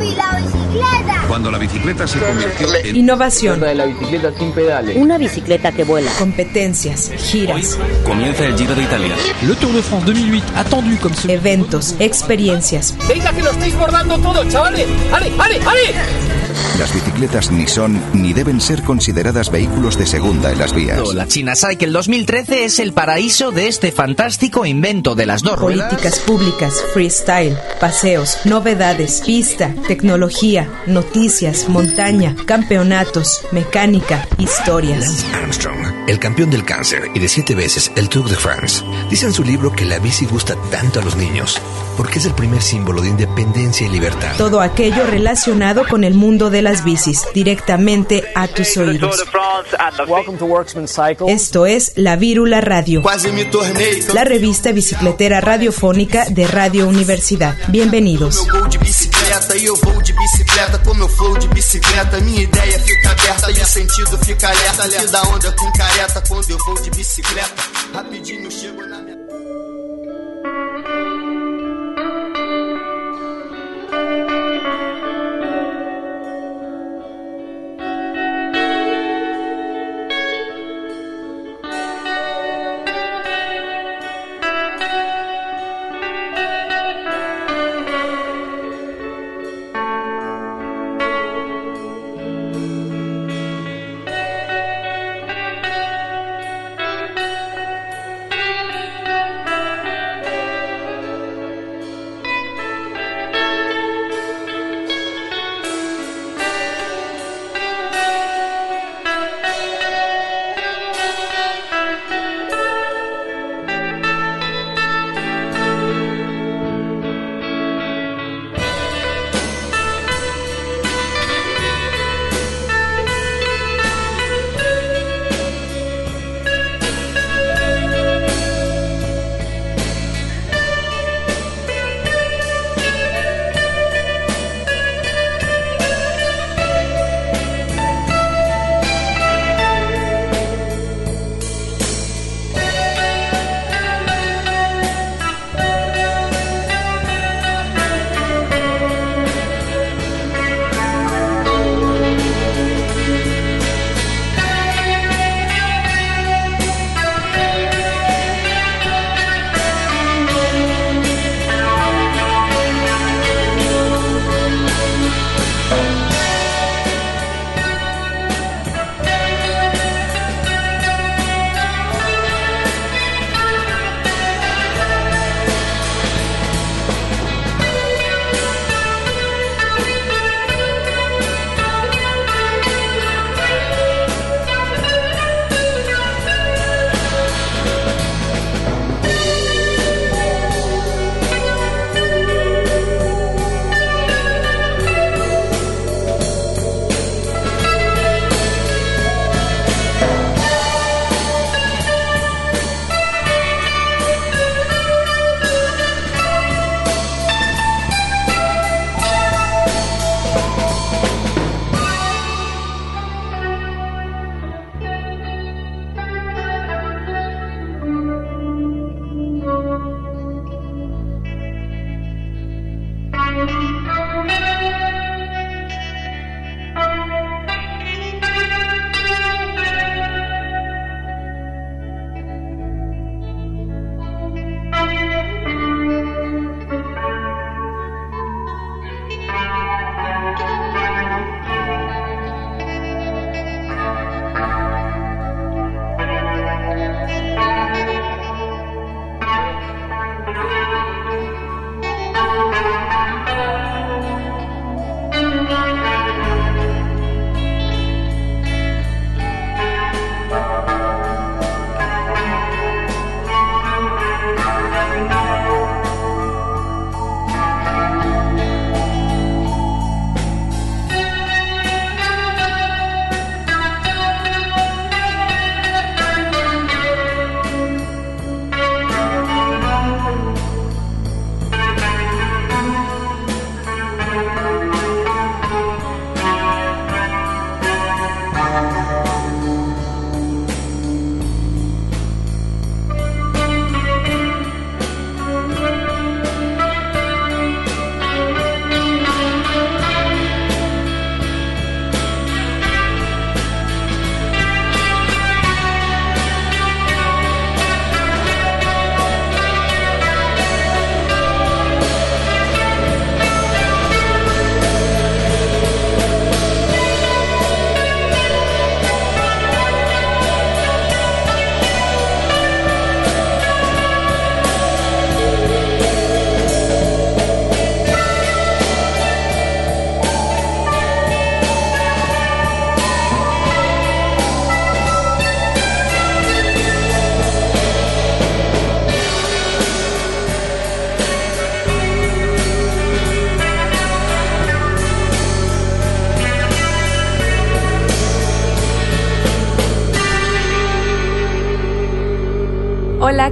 ¡Papi, la bicicleta! Cuando la bicicleta se convirtió en Innovación, de la bicicleta sin pedales. Una bicicleta que vuela. competencias, giras, Comienza el Giro de Italia. Le Tour de France 2008, attendu ce eventos, experiencias. ¡Venga, que lo estáis bordando todo, chavales! ¡Ale, ale, ale! Las bicicletas ni son ni deben ser consideradas vehículos de segunda en las vías. La China Cycle 2013 es el paraíso de este fantástico invento de las dos ruedas. Políticas públicas, freestyle, paseos, novedades, pista, tecnología, noticias, montaña, campeonatos, mecánica, historias. Lance Armstrong, el campeón del cáncer y de siete veces el Tour de France, dice en su libro que la bici gusta tanto a los niños porque es el primer símbolo de independencia y libertad. Todo aquello relacionado con el mundo de las bicis, directamente a tus oídos. Esto es La Vírula Radio, la revista bicicletera radiofónica de Radio Universidad. Bienvenidos.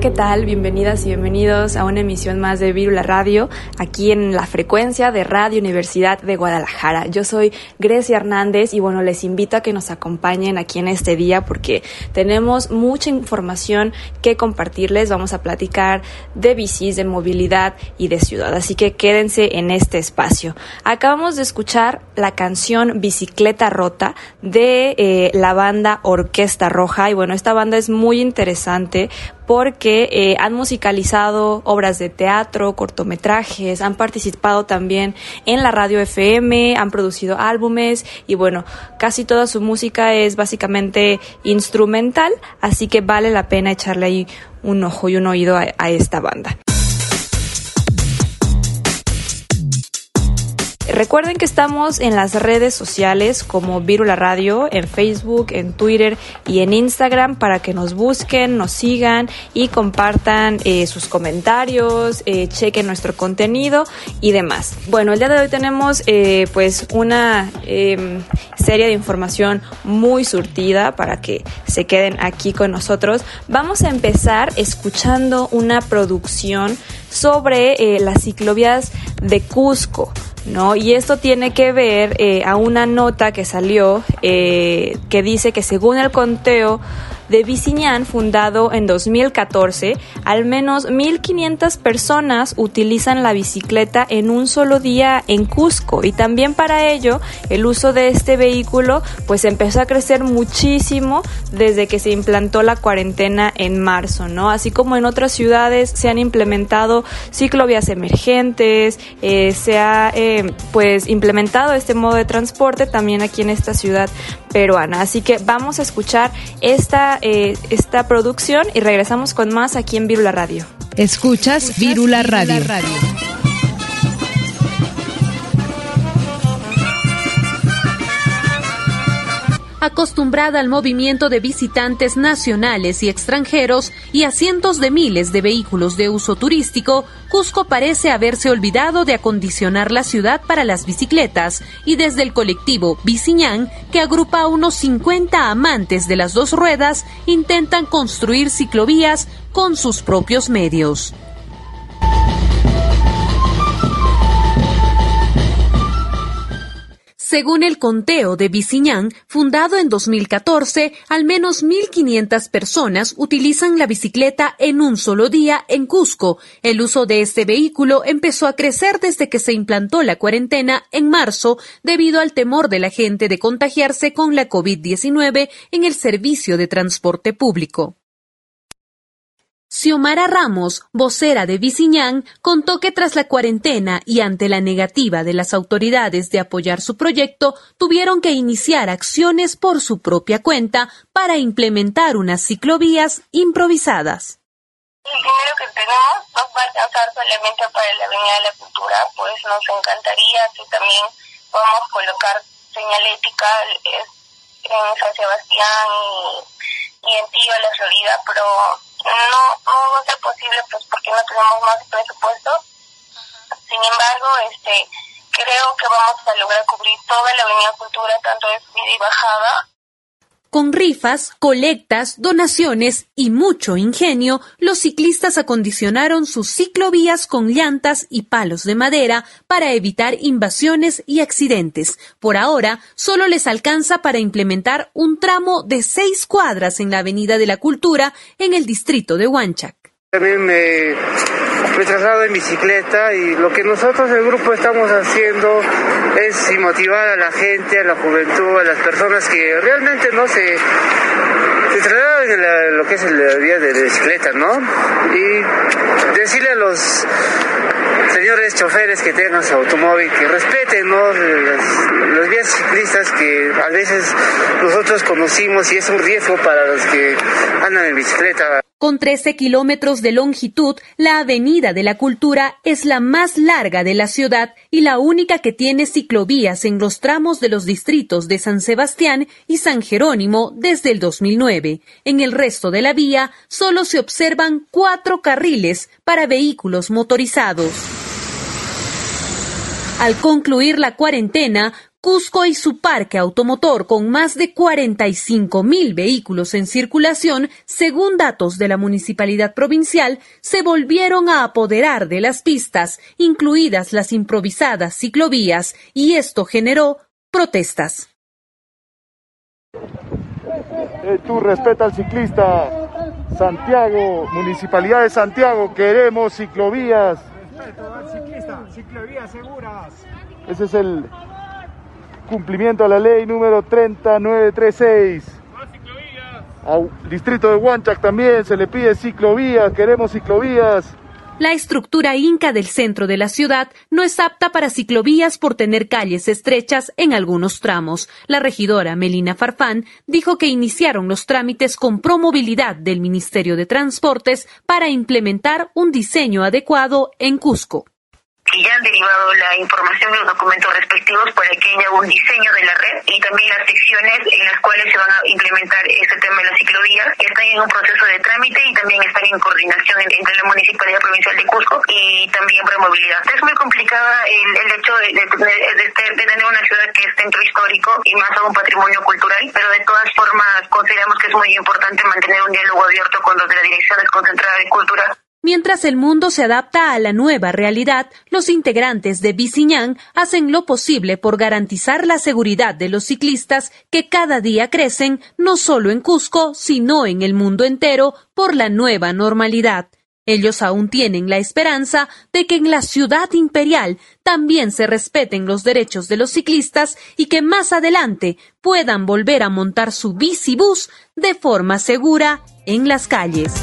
¿Qué tal? Bienvenidas y bienvenidos a una emisión más de Virula Radio, aquí en la frecuencia de Radio Universidad de Guadalajara. Yo soy Grecia Hernández y bueno, les invito a que nos acompañen aquí en este día porque tenemos mucha información que compartirles. Vamos a platicar de bicis, de movilidad y de ciudad, así que quédense en este espacio. Acabamos de escuchar la canción Bicicleta Rota de eh, la banda Orquesta Roja y bueno, esta banda es muy interesante porque eh, han musicalizado obras de teatro, cortometrajes, han participado también en la radio FM, han producido álbumes y bueno, casi toda su música es básicamente instrumental, así que vale la pena echarle ahí un ojo y un oído a esta banda. Recuerden que estamos en las redes sociales como Virula Radio, en Facebook, en Twitter y en Instagram para que nos busquen, nos sigan y compartan eh, sus comentarios, eh, chequen nuestro contenido y demás. Bueno, el día de hoy tenemos eh, pues una em, serie de información muy surtida para que se queden aquí con nosotros. Vamos a empezar escuchando una producción sobre las ciclovías de Cusco. ¿No? Y esto tiene que ver eh, a una nota que salió eh, que dice que según el conteo de Biciñán, fundado en 2014, al menos 1.500 personas utilizan la bicicleta en un solo día en Cusco y también para ello el uso de este vehículo pues empezó a crecer muchísimo desde que se implantó la cuarentena en marzo, ¿no? Así como en otras ciudades se han implementado ciclovías emergentes, eh, se ha eh, pues implementado este modo de transporte también aquí en esta ciudad peruana. Así que vamos a escuchar esta eh, esta producción y regresamos con más aquí en Virula Radio. Escuchas Virula Radio. Acostumbrada al movimiento de visitantes nacionales y extranjeros y a cientos de miles de vehículos de uso turístico, Cusco parece haberse olvidado de acondicionar la ciudad para las bicicletas y desde el colectivo Biciñán, que agrupa a unos 50 amantes de las dos ruedas, intentan construir ciclovías con sus propios medios. Según el conteo de Biciñán, fundado en 2014, al menos 1.500 personas utilizan la bicicleta en un solo día en Cusco. El uso de este vehículo empezó a crecer desde que se implantó la cuarentena en marzo debido al temor de la gente de contagiarse con la COVID-19 en el servicio de transporte público. Xiomara Ramos, vocera de Biciñán, contó que tras la cuarentena y ante la negativa de las autoridades de apoyar su proyecto, tuvieron que iniciar acciones por su propia cuenta para implementar unas ciclovías improvisadas. El dinero que tenemos no va a alcanzar solamente para la Avenida de la Cultura, pues nos encantaría que también podamos colocar señalética en San Sebastián y, en Tío, la Florida, pero no, no va a ser posible pues porque no tenemos más presupuesto. Sin embargo, este creo que vamos a lograr cubrir toda la avenida Cultura, tanto de subida y bajada, con rifas, colectas, donaciones y mucho ingenio, los ciclistas acondicionaron sus ciclovías con llantas y palos de madera para evitar invasiones y accidentes. Por ahora, solo les alcanza para implementar un tramo de seis cuadras en la Avenida de la Cultura en el distrito de Huanchac. Me, me traslado en bicicleta y lo que nosotros el grupo estamos haciendo es motivar a la gente, a la juventud, a las personas que realmente no se, se trasladan en lo que es el día de bicicleta, ¿no? Y decirle a los señores choferes que tengan su automóvil, que respeten ¿no? las, vías ciclistas que a veces nosotros conocimos y es un riesgo para los que andan en bicicleta. Con 13 kilómetros de longitud, la Avenida de la Cultura es la más larga de la ciudad y la única que tiene ciclovías en los tramos de los distritos de San Sebastián y San Jerónimo desde el 2009. En el resto de la vía solo se observan cuatro carriles para vehículos motorizados. Al concluir la cuarentena, Cusco y su parque automotor con más de 45 mil vehículos en circulación, según datos de la municipalidad provincial, se volvieron a apoderar de las pistas, incluidas las improvisadas ciclovías, y esto generó protestas. Eh, tú respeta al ciclista. Santiago, Municipalidad de Santiago, queremos ciclovías. Respeto al ciclista, ciclovías seguras. Ese es el cumplimiento a la ley número 3936. Al distrito de Huanchac también se le pide ciclovías, queremos ciclovías. La estructura inca del centro de la ciudad no es apta para ciclovías por tener calles estrechas en algunos tramos. La regidora Melina Farfán dijo que iniciaron los trámites con promovilidad del Ministerio de Transportes para implementar un diseño adecuado en Cusco que ya han derivado la información de los documentos respectivos para que haya un diseño de la red y también las secciones en las cuales se van a implementar este tema de las ciclovías están en un proceso de trámite y también están en coordinación entre la Municipalidad Provincial de Cusco y también para movilidad. Es muy complicada el, el hecho de, de, de, tener una ciudad que es centro histórico y más aún patrimonio cultural, pero de todas formas consideramos que es muy importante mantener un diálogo abierto con los de la Dirección Desconcentrada de Cultura Mientras el mundo se adapta a la nueva realidad, los integrantes de Biciñán hacen lo posible por garantizar la seguridad de los ciclistas que cada día crecen no solo en Cusco, sino en el mundo entero por la nueva normalidad. Ellos aún tienen la esperanza de que en la ciudad imperial también se respeten los derechos de los ciclistas y que más adelante puedan volver a montar su bicibús de forma segura en las calles.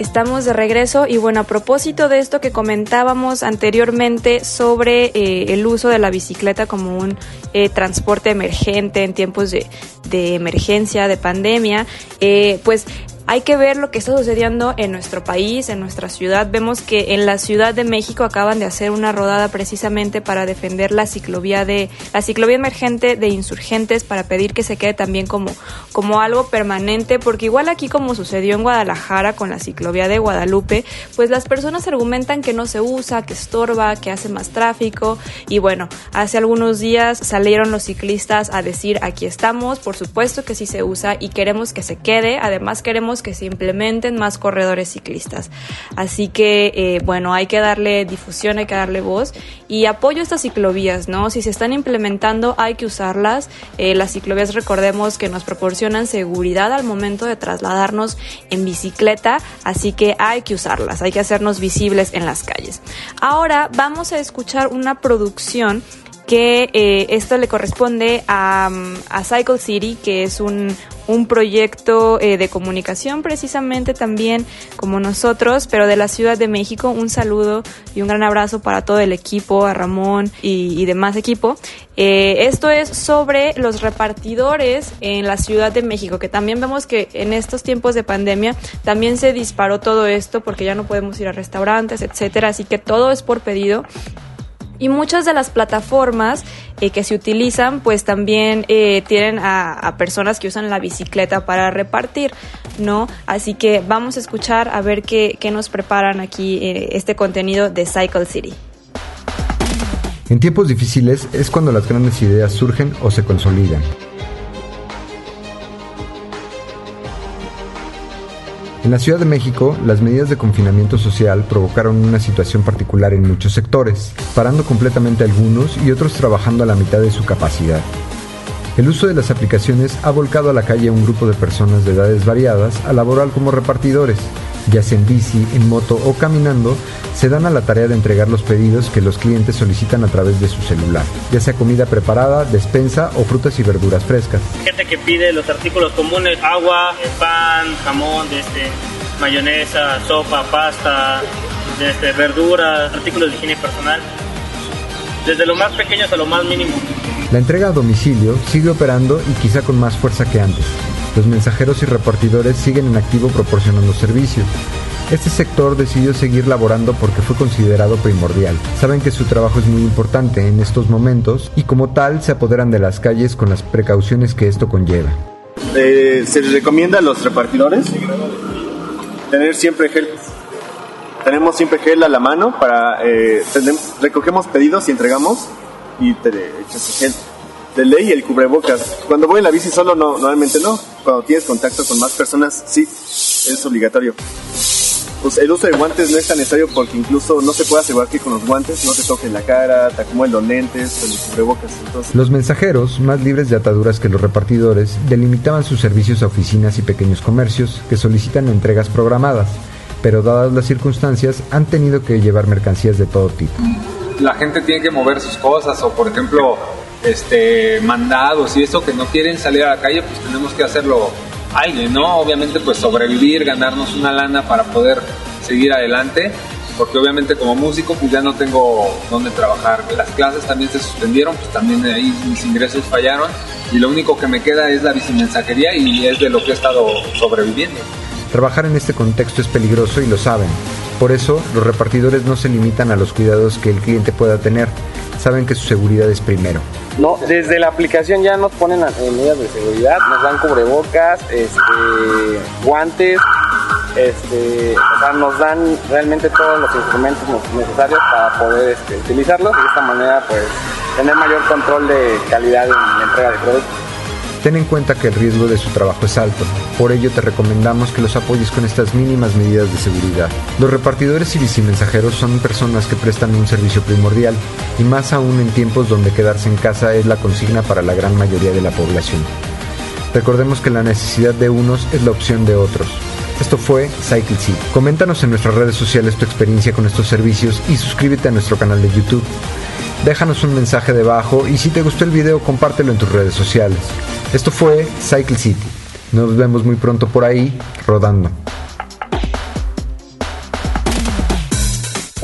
Estamos de regreso y bueno, a propósito de esto que comentábamos anteriormente sobre eh, el uso de la bicicleta como un eh, transporte emergente en tiempos de, de emergencia, de pandemia, eh, pues hay que ver lo que está sucediendo en nuestro país, en nuestra ciudad. Vemos que en la Ciudad de México acaban de hacer una rodada precisamente para defender la ciclovía de la ciclovía emergente de insurgentes para pedir que se quede también como como algo permanente, porque igual aquí como sucedió en Guadalajara con la ciclovía de Guadalupe, pues las personas argumentan que no se usa, que estorba, que hace más tráfico y bueno, hace algunos días salieron los ciclistas a decir aquí estamos, por supuesto que sí se usa y queremos que se quede, además queremos que se implementen más corredores ciclistas. Así que, eh, bueno, hay que darle difusión, hay que darle voz y apoyo a estas ciclovías, ¿no? Si se están implementando, hay que usarlas. Eh, las ciclovías, recordemos que nos proporcionan seguridad al momento de trasladarnos en bicicleta, así que hay que usarlas, hay que hacernos visibles en las calles. Ahora vamos a escuchar una producción que eh, esto le corresponde a, a, Cycle City, que es un, un proyecto eh, de comunicación precisamente también como nosotros, pero de la Ciudad de México. Un saludo y un gran abrazo para todo el equipo, a Ramón y, demás equipo. Eh, esto es sobre los repartidores en la Ciudad de México, que también vemos que en estos tiempos de pandemia también se disparó todo esto porque ya no podemos ir a restaurantes, etcétera, así que todo es por pedido y muchas de las plataformas eh, que se utilizan pues también eh, tienen a, personas que usan la bicicleta para repartir, ¿no? Así que vamos a escuchar a ver qué, nos preparan aquí eh, este contenido de Cycle City. En tiempos difíciles es cuando las grandes ideas surgen o se consolidan. En la Ciudad de México, las medidas de confinamiento social provocaron una situación particular en muchos sectores, parando completamente algunos y otros trabajando a la mitad de su capacidad. El uso de las aplicaciones ha volcado a la calle a un grupo de personas de edades variadas a laborar como repartidores, ya sea en bici, en moto o caminando, se dan a la tarea de entregar los pedidos que los clientes solicitan a través de su celular, ya sea comida preparada, despensa o frutas y verduras frescas. Gente que pide los artículos comunes, agua, pan, jamón, este, mayonesa, sopa, pasta, este, verduras, artículos de higiene personal, desde lo más pequeño hasta lo más mínimo. La entrega a domicilio sigue operando y quizá con más fuerza que antes. Los mensajeros y repartidores siguen en activo proporcionando servicios. Este sector decidió seguir laborando porque fue considerado primordial. Saben que su trabajo es muy importante en estos momentos y como tal se apoderan de las calles con las precauciones que esto conlleva. Eh, se les recomienda a los repartidores tener siempre gel tenemos siempre gel a la mano para eh, recogemos pedidos y entregamos y te echas gel de ley el cubrebocas. Cuando voy en la bici solo no, normalmente no. Cuando tienes contacto con más personas sí, es obligatorio. Pues el uso de guantes no es tan necesario porque incluso no se puede asegurar que con los guantes no te toquen la cara, te acomoden los lentes, el cubrebocas. Los mensajeros, más libres de ataduras que los repartidores, delimitaban sus servicios a oficinas y pequeños comercios que solicitan entregas programadas, pero dadas las circunstancias han tenido que llevar mercancías de todo tipo. La gente tiene que mover sus cosas o por ejemplo este, mandados y eso que no quieren salir a la calle, pues tenemos que hacerlo alguien, ¿no? Obviamente pues sobrevivir, ganarnos una lana para poder seguir adelante, porque obviamente como músico pues ya no tengo dónde trabajar. Las clases también se suspendieron, pues también ahí mis ingresos fallaron y lo único que me queda es la bicimensajería y es de lo que he estado sobreviviendo. Trabajar en este contexto es peligroso y lo saben. Por eso, los repartidores no se limitan a los cuidados que el cliente pueda tener. Saben que su seguridad es primero. No, desde la aplicación ya nos ponen medidas de seguridad, nos dan cubrebocas, este, guantes, este, o sea, nos dan realmente todos los instrumentos necesarios para poder este, utilizarlos y de esta manera pues tener mayor control de calidad en la entrega de productos. Ten en cuenta que el riesgo de su trabajo es alto, por ello te recomendamos que los apoyes con estas mínimas medidas de seguridad. Los repartidores y bicimensajeros son personas que prestan un servicio primordial, y más aún en tiempos donde quedarse en casa es la consigna para la gran mayoría de la población. Recordemos que la necesidad de unos es la opción de otros. Esto fue Cycle. Coméntanos en nuestras redes sociales tu experiencia con estos servicios y suscríbete a nuestro canal de YouTube. Déjanos un mensaje debajo y si te gustó el video compártelo en tus redes sociales. Esto fue Cycle City. Nos vemos muy pronto por ahí, rodando.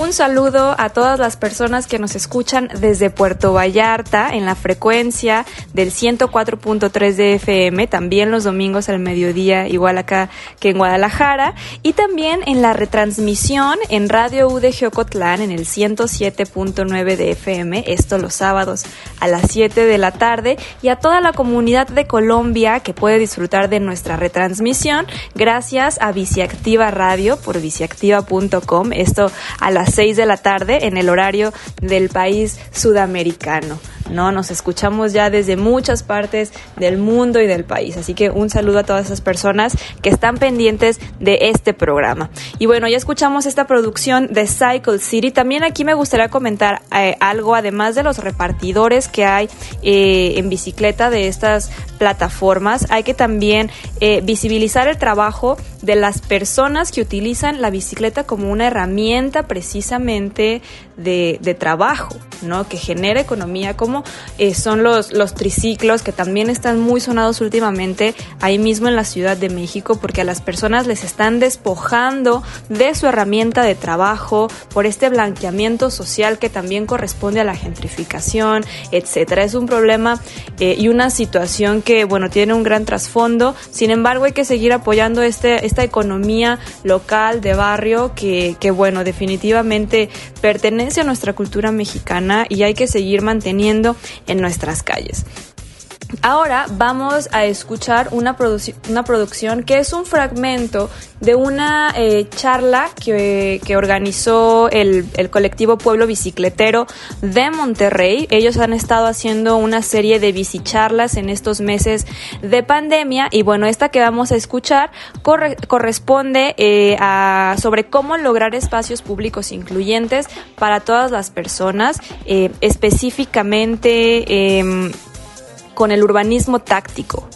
Un saludo a todas las personas que nos escuchan desde Puerto Vallarta en la frecuencia del 104.3 de FM, también los domingos al mediodía, igual acá que en Guadalajara, y también en la retransmisión en Radio UDG Ocotlán en el 107.9 de FM, esto los sábados a las 7 de la tarde, y a toda la comunidad de Colombia que puede disfrutar de nuestra retransmisión gracias a Viciactiva Radio por viciactiva.com, esto a las 6 de la tarde en el horario del país sudamericano. ¿No? Nos escuchamos ya desde muchas partes del mundo y del país. Así que un saludo a todas esas personas que están pendientes de este programa. Y bueno, ya escuchamos esta producción de Cycle City. También aquí me gustaría comentar eh, algo, además de los repartidores que hay eh, en bicicleta de estas plataformas, hay que también eh, visibilizar el trabajo de las personas que utilizan la bicicleta como una herramienta precisamente de, trabajo, ¿no? Que genera economía como eh, son los, los triciclos que también están muy sonados últimamente ahí mismo en la Ciudad de México porque a las personas les están despojando de su herramienta de trabajo por este blanqueamiento social que también corresponde a la gentrificación, etcétera. Es un problema eh, y una situación que, bueno, tiene un gran trasfondo. Sin embargo, hay que seguir apoyando este, esta economía local de barrio que, que, bueno, definitivamente pertenece a nuestra cultura mexicana y hay que seguir manteniendo en nuestras calles. Ahora vamos a escuchar una, una producción que es un fragmento de una eh, charla que, organizó el, el, colectivo Pueblo Bicicletero de Monterrey. Ellos han estado haciendo una serie de bicicharlas en estos meses de pandemia y bueno, esta que vamos a escuchar corresponde eh, a, sobre cómo lograr espacios públicos incluyentes para todas las personas, eh, específicamente em, con el urbanismo táctico.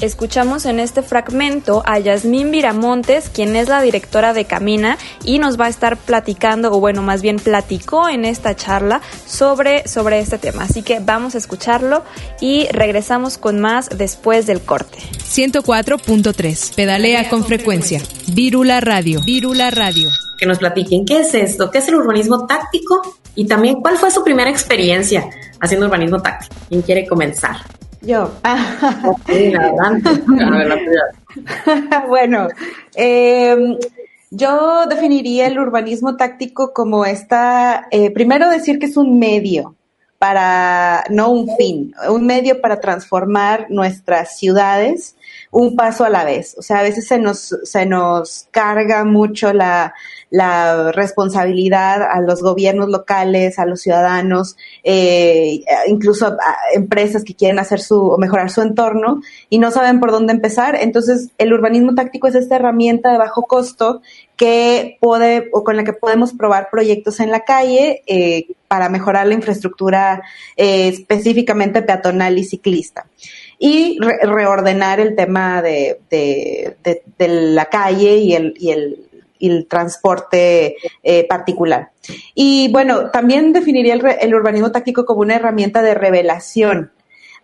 Escuchamos en este fragmento a Yasmín Viramontes, quien es la directora de Camina y nos va a estar platicando, o bueno, más bien platicó en esta charla sobre, sobre este tema. Así que vamos a escucharlo y regresamos con más después del corte. 104.3. Pedalea con frecuencia. Vírula Radio. Vírula Radio. Que nos platiquen qué es esto, qué es el urbanismo táctico y también cuál fue su primera experiencia haciendo urbanismo táctico. ¿Quién quiere comenzar? Yo. bueno, em, yo definiría el urbanismo táctico como esta, eh, primero decir que es un medio, para, no un fin, un medio para transformar nuestras ciudades un paso a la vez. O sea, a veces se nos, se nos carga mucho la, la responsabilidad a los gobiernos locales, a los ciudadanos, eh, incluso a, empresas que quieren hacer su o mejorar su entorno y no saben por dónde empezar. Entonces, el urbanismo táctico es esta herramienta de bajo costo que puede o con la que podemos probar proyectos en la calle eh, para mejorar la infraestructura eh, específicamente peatonal y ciclista y reordenar el tema de, de, de, la calle y el, y el, el transporte eh, particular. Y bueno, también definiría el, urbanismo táctico como una herramienta de revelación.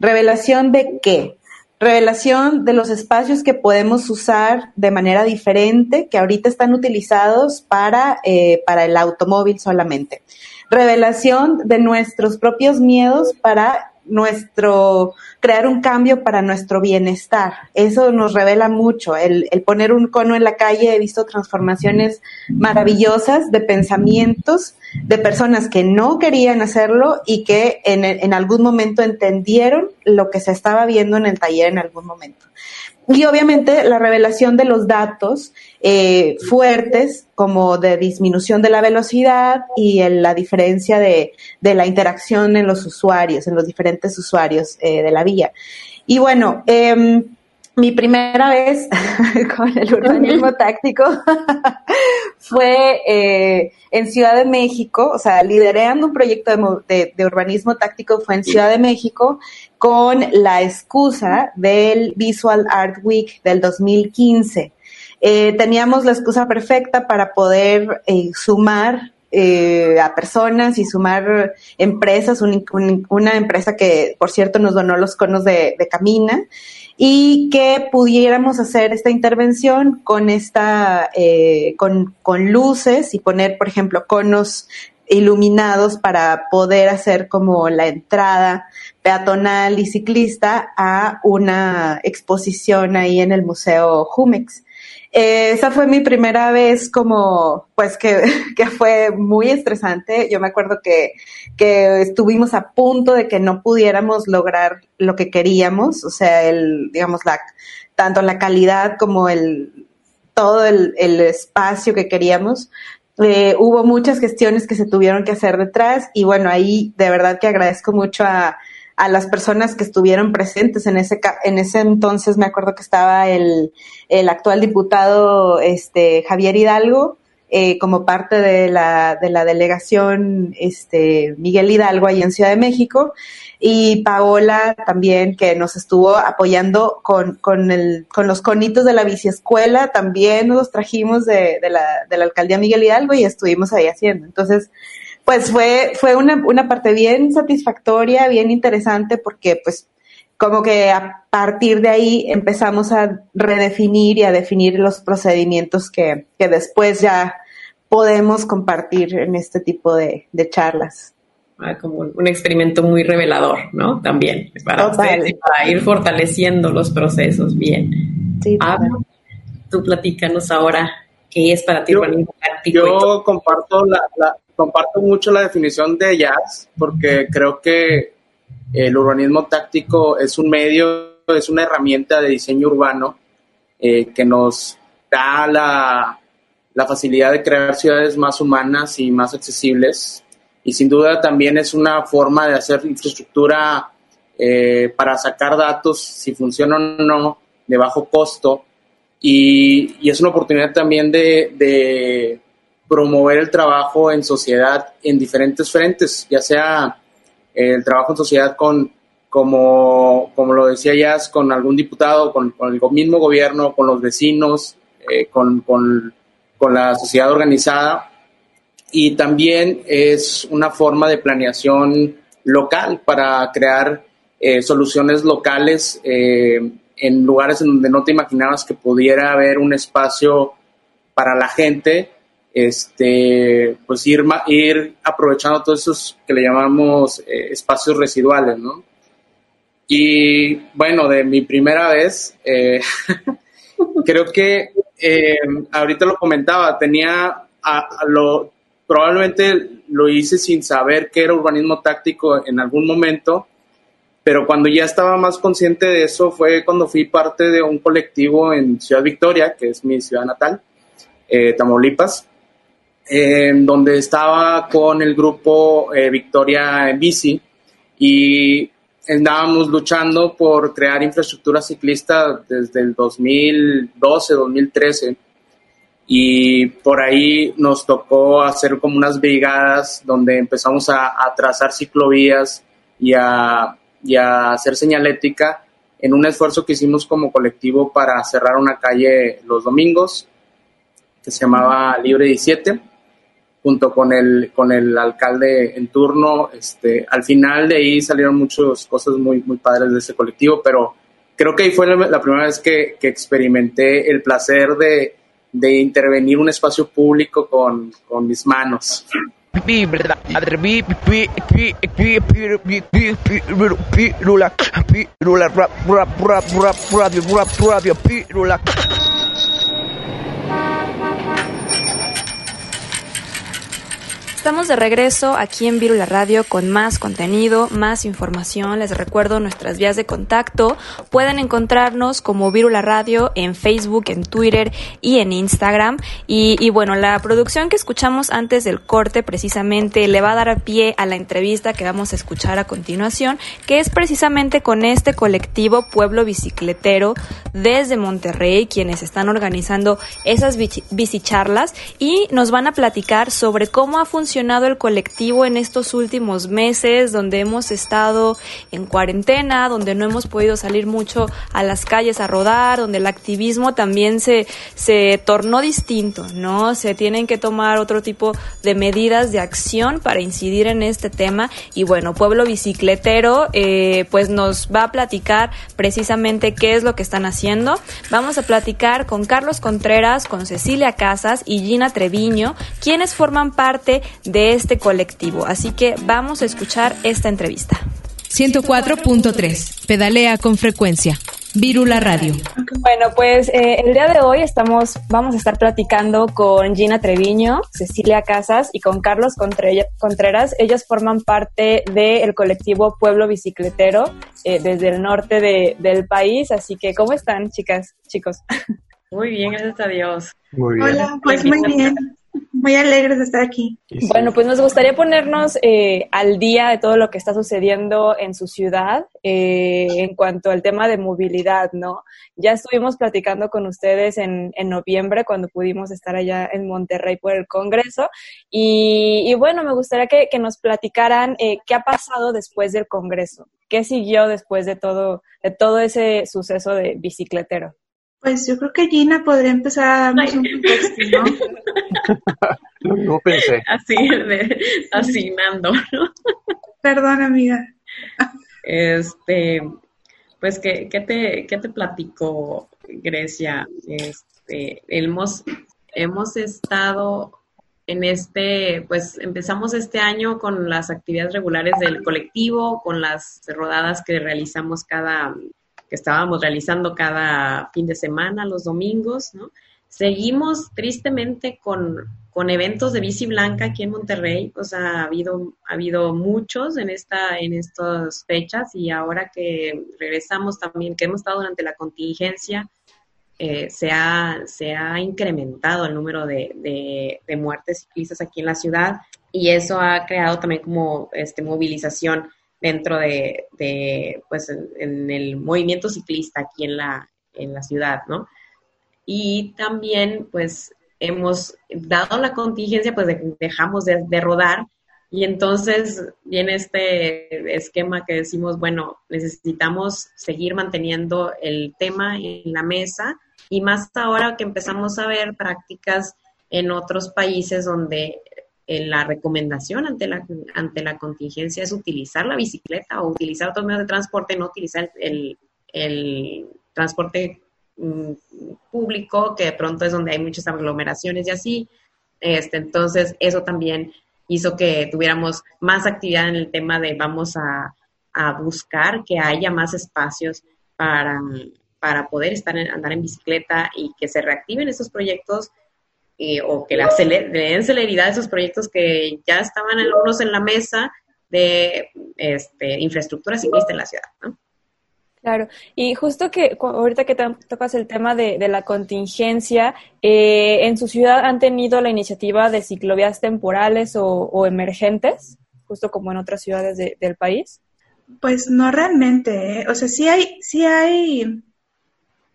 ¿Revelación de qué? Revelación de los espacios que podemos usar de manera diferente, que ahorita están utilizados para, eh, para el automóvil solamente. Revelación de nuestros propios miedos para nuestro, crear un cambio para nuestro bienestar. Eso nos revela mucho. El, el, poner un cono en la calle, he visto transformaciones maravillosas de pensamientos de personas que no querían hacerlo y que en, en algún momento entendieron lo que se estaba viendo en el taller en algún momento. Y obviamente la revelación de los datos eh, fuertes, como de disminución de la velocidad y en la diferencia de, de, la interacción en los usuarios, en los diferentes usuarios eh, de la vía. Y bueno, eh, mi primera vez con el urbanismo táctico fue eh, en Ciudad de México, o sea, liderando un proyecto de, de, urbanismo táctico fue en Ciudad de México con la excusa del Visual Art Week del 2015. Eh, teníamos la excusa perfecta para poder eh, sumar eh, a personas y sumar empresas, un, un, una empresa que, por cierto, nos donó los conos de, de Camina y que pudiéramos hacer esta intervención con esta, eh, con, con luces y poner, por ejemplo, conos iluminados para poder hacer como la entrada peatonal y ciclista a una exposición ahí en el Museo Jumex. Eh, esa fue mi primera vez como, pues que, que, fue muy estresante. Yo me acuerdo que, que estuvimos a punto de que no pudiéramos lograr lo que queríamos, o sea, el, digamos, la, tanto la calidad como el, todo el, el espacio que queríamos. Eh, hubo muchas gestiones que se tuvieron que hacer detrás y bueno, ahí de verdad que agradezco mucho a, a las personas que estuvieron presentes en ese en ese entonces me acuerdo que estaba el, el actual diputado este Javier Hidalgo eh, como parte de la, de la delegación este Miguel Hidalgo ahí en Ciudad de México y Paola también que nos estuvo apoyando con, con, el, con los conitos de la biciescuela, también nos trajimos de, de, la, de la alcaldía Miguel Hidalgo y estuvimos ahí haciendo. Entonces, pues fue, fue una, una parte bien satisfactoria, bien interesante, porque pues como que a partir de ahí empezamos a redefinir y a definir los procedimientos que, que después ya podemos compartir en este tipo de, de charlas. Ah, como un experimento muy revelador, ¿no? También, para, para ir fortaleciendo los procesos. Bien. Sí, ah, tú platícanos ahora qué es para ti yo, Yo comparto la, la, comparto mucho la definición de jazz porque creo que el urbanismo táctico es un medio, es una herramienta de diseño urbano eh, que nos da la, la, facilidad de crear ciudades más humanas y más accesibles. Y sin duda también es una forma de hacer infraestructura eh, para sacar datos, si funciona o no, de bajo costo. Y, y es una oportunidad también de, de promover el trabajo en sociedad en diferentes frentes, ya sea el trabajo en sociedad con, como, como lo decía ya, con algún diputado, con, el mismo gobierno, con los vecinos, eh, con, con, con, la sociedad organizada. Y también es una forma de planeación local para crear eh, soluciones locales eh, en lugares en donde no te imaginabas que pudiera haber un espacio para la gente este, pues ir, ir aprovechando todos esos que le llamamos eh, espacios residuales, ¿no? Y bueno, de mi primera vez, eh, creo que eh, ahorita lo comentaba, tenía a, a lo, probablemente lo hice sin saber qué era urbanismo táctico en algún momento, pero cuando ya estaba más consciente de eso fue cuando fui parte de un colectivo en Ciudad Victoria, que es mi ciudad natal, eh, Tamaulipas, en donde estaba con el grupo eh, Victoria en Bici y andábamos luchando por crear infraestructura ciclista desde el 2012, 2013 y por ahí nos tocó hacer como unas brigadas donde empezamos a, trazar ciclovías y a, y a, hacer señalética en un esfuerzo que hicimos como colectivo para cerrar una calle los domingos que se llamaba Libre 17 junto con el, con el alcalde en turno. Este, al final de ahí salieron muchas cosas muy, muy padres de ese colectivo, pero creo que ahí fue la, primera vez que, que experimenté el placer de, de intervenir un espacio público con, con mis manos. Estamos de regreso aquí en Virula Radio con más contenido, más información. Les recuerdo nuestras vías de contacto. Pueden encontrarnos como Virula Radio en Facebook, en Twitter y en Instagram. Y, bueno, la producción que escuchamos antes del corte precisamente le va a dar pie a la entrevista que vamos a escuchar a continuación, que es precisamente con este colectivo Pueblo Bicicletero desde Monterrey, quienes están organizando esas bicicharlas y nos van a platicar sobre cómo ha funcionado el colectivo en estos últimos meses, donde hemos estado en cuarentena, donde no hemos podido salir mucho a las calles a rodar, donde el activismo también se, se tornó distinto, ¿no? Se tienen que tomar otro tipo de medidas de acción para incidir en este tema. Y bueno, Pueblo Bicicletero, eh, pues nos va a platicar precisamente qué es lo que están haciendo. Vamos a platicar con Carlos Contreras, con Cecilia Casas y Gina Treviño, quienes forman parte de este colectivo. Así que vamos a escuchar esta entrevista. 104.3. Pedalea con frecuencia. Virula Radio. Bueno, pues eh, el día de hoy estamos, vamos a estar platicando con Gina Treviño, Cecilia Casas y con Carlos Contreras. Ellos forman parte del colectivo Pueblo Bicicletero eh, desde el norte de, del país. Así que, ¿cómo están, chicas, chicos? Muy bien, gracias a Dios. Muy bien. Hola, pues muy bien muy alegres de estar aquí. Bueno, pues nos gustaría ponernos eh, al día de todo lo que está sucediendo en su ciudad eh, en cuanto al tema de movilidad, ¿no? Ya estuvimos platicando con ustedes en, en noviembre cuando pudimos estar allá en Monterrey por el Congreso y, bueno, me gustaría que, que nos platicaran eh, qué ha pasado después del Congreso, qué siguió después de todo, de todo ese suceso de bicicletero. Pues yo creo que Gina podría empezar a darnos un contexto, ¿no? no, pensé. Así, de, asignando, ¿no? Perdón, amiga. Este, pues, ¿qué, qué, te, qué te platico, Grecia? Este, hemos, hemos estado en este, pues empezamos este año con las actividades regulares del colectivo, con las rodadas que realizamos cada estábamos realizando cada fin de semana, los domingos, ¿no? Seguimos tristemente con, con eventos de bici blanca aquí en Monterrey, o sea, ha habido, ha habido muchos en, esta, en estas fechas y ahora que regresamos también, que hemos estado durante la contingencia, eh, se, ha, se ha incrementado el número de, de, de, muertes ciclistas aquí en la ciudad y eso ha creado también como este, movilización dentro de, pues, en, el movimiento ciclista aquí en la, en la ciudad, ¿no? Y también, pues, hemos dado la contingencia, pues dejamos de, rodar y entonces viene este esquema que decimos, bueno, necesitamos seguir manteniendo el tema en la mesa y más ahora que empezamos a ver prácticas en otros países donde la recomendación ante la, ante la contingencia es utilizar la bicicleta o utilizar otros medios de transporte, no utilizar el, el transporte mm, público, que de pronto es donde hay muchas aglomeraciones y así. Este, entonces, eso también hizo que tuviéramos más actividad en el tema de vamos a, a buscar que haya más espacios para, para poder estar andar en bicicleta y que se reactiven esos proyectos o que la le den celeridad a esos proyectos que ya estaban algunos en la mesa de este, infraestructura ciclista en la ciudad, ¿no? Claro, y justo que ahorita que tocas el tema de, la contingencia, eh, ¿en su ciudad han tenido la iniciativa de ciclovías temporales o, emergentes, justo como en otras ciudades del país? Pues no realmente, ¿eh? o sea, sí hay, sí hay,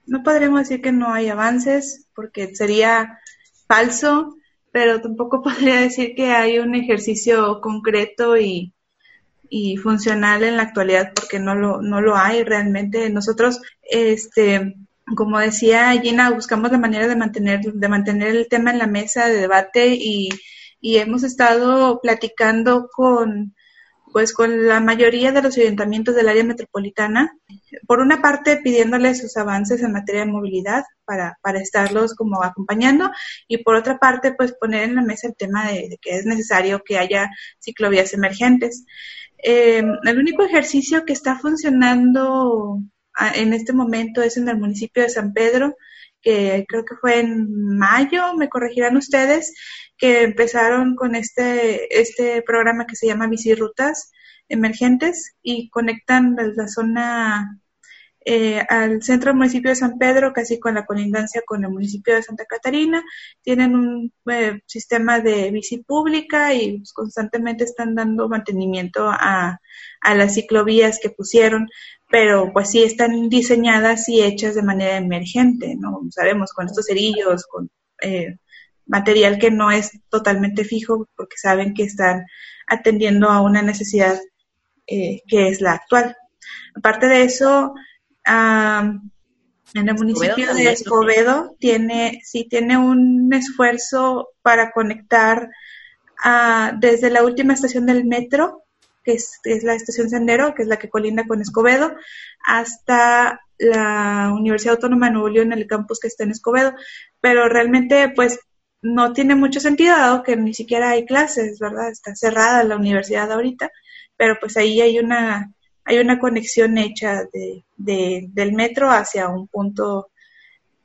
no podremos decir que no hay avances, porque sería falso, pero tampoco podría decir que hay un ejercicio concreto y, y funcional en la actualidad porque no lo, no lo hay realmente. Nosotros, este, como decía Gina, buscamos la manera de mantener, de mantener el tema en la mesa de debate y, y hemos estado platicando con, pues con la mayoría de los ayuntamientos del área metropolitana, por una parte pidiéndoles sus avances en materia de movilidad para, para estarlos como acompañando y por otra parte pues poner en la mesa el tema de que es necesario que haya ciclovías emergentes. Eh, el único ejercicio que está funcionando ah, en este momento es en el municipio de San Pedro, que creo que fue en mayo, me corregirán ustedes, que empezaron con este, este programa que se llama Bicirutas Emergentes y conectan la zona eh, al centro del municipio de San Pedro, casi con la colindancia con el municipio de Santa Catarina. Tienen un eh, sistema de bici pública y constantemente están dando mantenimiento a, las ciclovías que pusieron, pero pues sí están diseñadas y hechas de manera emergente, ¿no? Sabemos, con estos cerillos, con eh, material que no es totalmente fijo, porque saben que están atendiendo a una necesidad que es la actual. Aparte de eso, en el municipio de Escobedo tiene, sí tiene un esfuerzo para conectar desde la última estación del metro, que es, la estación Sendero, que es la que colinda con Escobedo, hasta la Universidad Autónoma de Nuevo León en el campus que está en Escobedo. Pero realmente, pues, no tiene mucho sentido, dado que ni siquiera hay clases, ¿verdad? Está cerrada la universidad ahorita, pero pues ahí hay una hay una conexión hecha de, del metro hacia un punto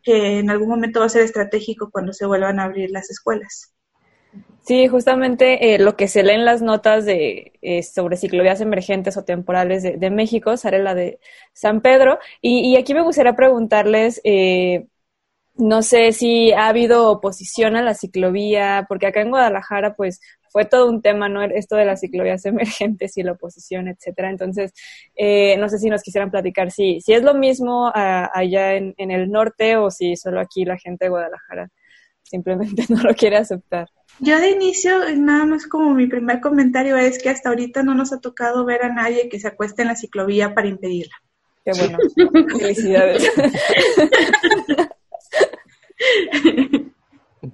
que en algún momento va a ser estratégico cuando se vuelvan a abrir las escuelas. Sí, justamente eh, lo que se lee en las notas de eh, sobre ciclovías emergentes o temporales de, México, sale la de San Pedro. Y, aquí me gustaría preguntarles, eh, no sé si ha habido oposición a la ciclovía, porque acá en Guadalajara, pues fue todo un tema, ¿no? Esto de las ciclovías emergentes y la oposición, etcétera. Entonces, eh, no sé si nos quisieran platicar si, si es lo mismo allá en, el norte o si solo aquí la gente de Guadalajara simplemente no lo quiere aceptar. Yo de inicio, nada más como mi primer comentario es que hasta ahorita no nos ha tocado ver a nadie que se acueste en la ciclovía para impedirla. Qué bueno. Felicidades.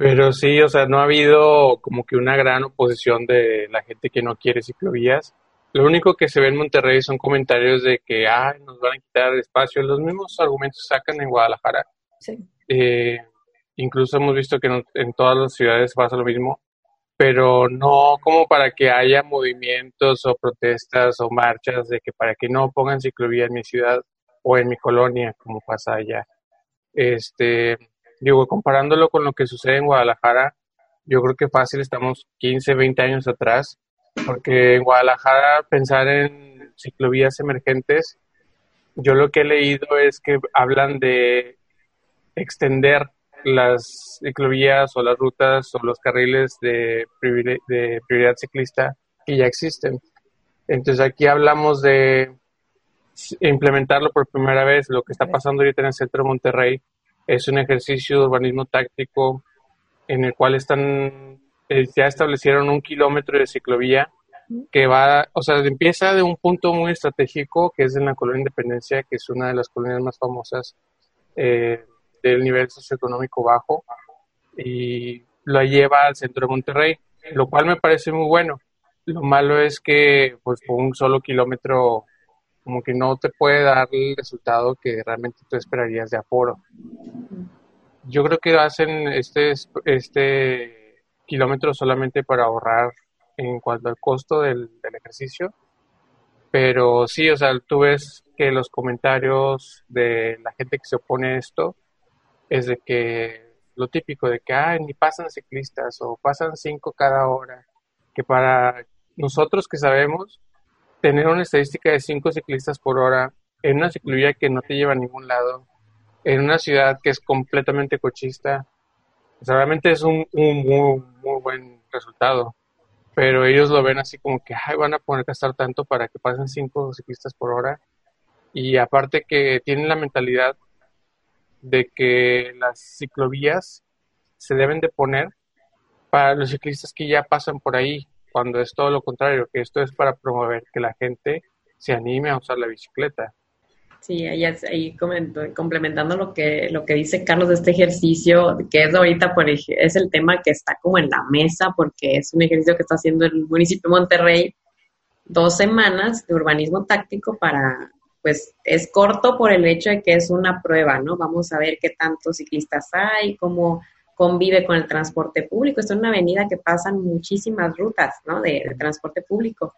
Pero sí, o sea, no ha habido como que una gran oposición de la gente que no quiere ciclovías. Lo único que se ve en Monterrey son comentarios de que, ay, nos van a quitar espacio. Los mismos argumentos sacan en Guadalajara. Sí. Eh, incluso hemos visto que en todas las ciudades pasa lo mismo, pero no como para que haya movimientos o protestas o marchas de que para que no pongan ciclovía en mi ciudad o en mi colonia, como pasa allá. Este, digo, comparándolo con lo que sucede en Guadalajara, yo creo que fácil estamos 15, 20 años atrás, porque en Guadalajara pensar en ciclovías emergentes, yo lo que he leído es que hablan de extender las ciclovías o las rutas o los carriles de, de prioridad ciclista que ya existen. Entonces aquí hablamos de implementarlo por primera vez, lo que está pasando ahorita en el centro de Monterrey, es un ejercicio de urbanismo táctico en el cual están eh, ya establecieron un kilómetro de ciclovía que va, o sea, empieza de un punto muy estratégico que es en la colonia Independencia, que es una de las colonias más famosas eh, del nivel socioeconómico bajo, y lo lleva al centro de Monterrey, lo cual me parece muy bueno. Lo malo es que, pues, por un solo kilómetro como que no te puede dar el resultado que realmente tú esperarías de aforo. Yo creo que hacen este, este kilómetro solamente para ahorrar en cuanto al costo del, ejercicio, pero sí, o sea, tú ves que los comentarios de la gente que se opone a esto es de que lo típico de que, ay, ni pasan ciclistas o pasan cinco cada hora, que para nosotros que sabemos, tener una estadística de cinco ciclistas por hora en una ciclovía que no te lleva a ningún lado, en una ciudad que es completamente cochista, realmente es un, muy, muy buen resultado. Pero ellos lo ven así como que ay, van a poner gastar tanto para que pasen cinco ciclistas por hora. Y aparte que tienen la mentalidad de que las ciclovías se deben de poner para los ciclistas que ya pasan por ahí, cuando es todo lo contrario, que esto es para promover que la gente se anime a usar la bicicleta. Sí, ahí, ahí complementando lo que, lo que dice Carlos de este ejercicio, que es ahorita por, es el tema que está como en la mesa, porque es un ejercicio que está haciendo el municipio de Monterrey, dos semanas de urbanismo táctico para, pues es corto por el hecho de que es una prueba, ¿no? Vamos a ver qué tantos ciclistas hay, cómo convive con el transporte público. Esto es una avenida que pasan muchísimas rutas, ¿no? De, de transporte público.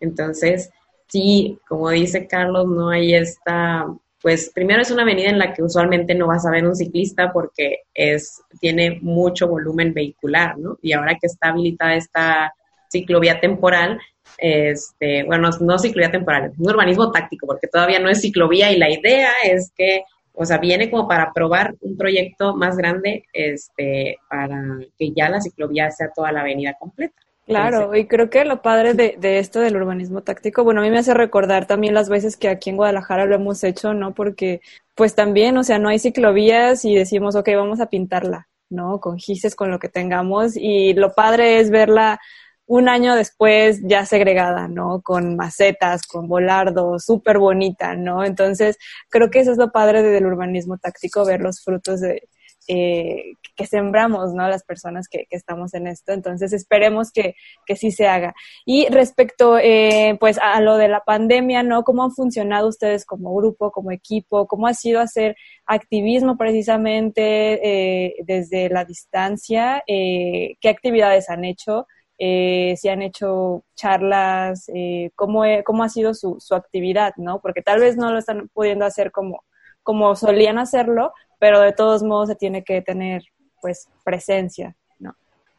Entonces, sí, como dice Carlos, no hay esta, pues primero es una avenida en la que usualmente no vas a ver un ciclista porque es, tiene mucho volumen vehicular, ¿no? Y ahora que está habilitada esta ciclovía temporal, este, bueno, no ciclovía temporal, es un urbanismo táctico, porque todavía no es ciclovía y la idea es que, o sea, viene como para probar un proyecto más grande, este, para que ya la ciclovía sea toda la avenida completa. Claro, y creo que lo padre de, de, esto del urbanismo táctico, bueno, a mí me hace recordar también las veces que aquí en Guadalajara lo hemos hecho, ¿no? Porque pues también, o sea, no hay ciclovías y decimos, ok, vamos a pintarla, ¿no? Con gises, con lo que tengamos, y lo padre es verla un año después ya segregada, ¿no? Con macetas, con volardo, súper bonita, ¿no? Entonces, creo que eso es lo padre del urbanismo táctico, ver los frutos de, eh, que sembramos, ¿no? Las personas que, que, estamos en esto. Entonces, esperemos que, que sí se haga. Y respecto, eh, pues, a lo de la pandemia, ¿no? ¿Cómo han funcionado ustedes como grupo, como equipo? ¿Cómo ha sido hacer activismo precisamente eh, desde la distancia? Eh, ¿Qué actividades han hecho? Eh, si han hecho charlas, eh, cómo, cómo ha sido su, su actividad, ¿no? Porque tal vez no lo están pudiendo hacer como, como solían hacerlo, pero de todos modos se tiene que tener pues presencia, ¿no?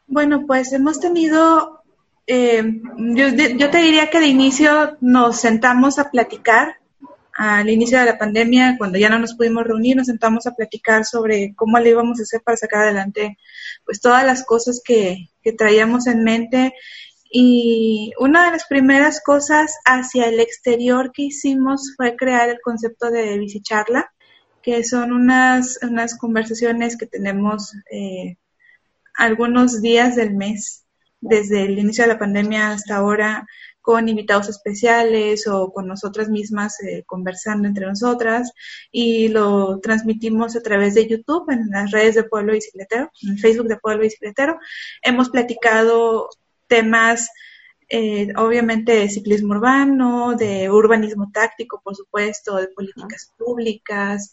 Bueno, pues hemos tenido, eh, yo, yo te diría que de inicio nos sentamos a platicar, al inicio de la pandemia, cuando ya no nos pudimos reunir, nos sentamos a platicar sobre cómo le íbamos a hacer para sacar adelante pues todas las cosas que, traíamos en mente. Y una de las primeras cosas hacia el exterior que hicimos fue crear el concepto de bicicharla, que son unas, unas conversaciones que tenemos eh, algunos días del mes, desde el inicio de la pandemia hasta ahora, con invitados especiales o con nosotras mismas eh, conversando entre nosotras y lo transmitimos a través de YouTube en las redes de Pueblo Bicicletero, en Facebook de Pueblo Bicicletero. Hemos platicado temas eh, obviamente de ciclismo urbano, de urbanismo táctico, por supuesto, de políticas públicas,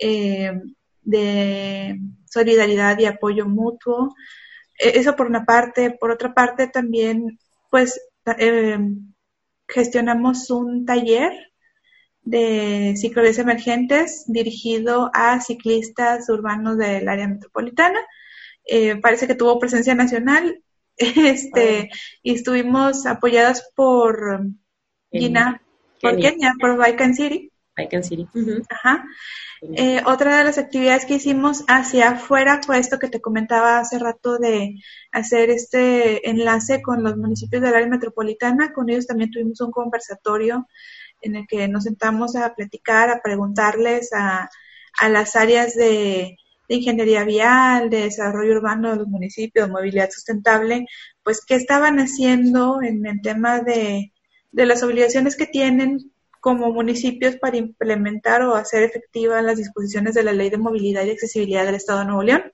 eh, de solidaridad y apoyo mutuo. E, eso por una parte. Por otra parte, también, pues, eh, gestionamos un taller de ciclovías emergentes dirigido a ciclistas urbanos del área metropolitana. Eh, parece que tuvo presencia nacional este y estuvimos apoyadas por Gina, por Kenia, por Bike City. Bike City. Ajá. Eh, otra de las actividades que hicimos hacia afuera fue esto que te comentaba hace rato de hacer este enlace con los municipios del área metropolitana. Con ellos también tuvimos un conversatorio en el que nos sentamos a platicar, a preguntarles a, a las áreas de, de ingeniería vial, de desarrollo urbano de los municipios, de movilidad sustentable, pues qué estaban haciendo en el tema de, de las obligaciones que tienen como municipios para implementar o hacer efectivas las disposiciones de la Ley de Movilidad y Accesibilidad del Estado de Nuevo León.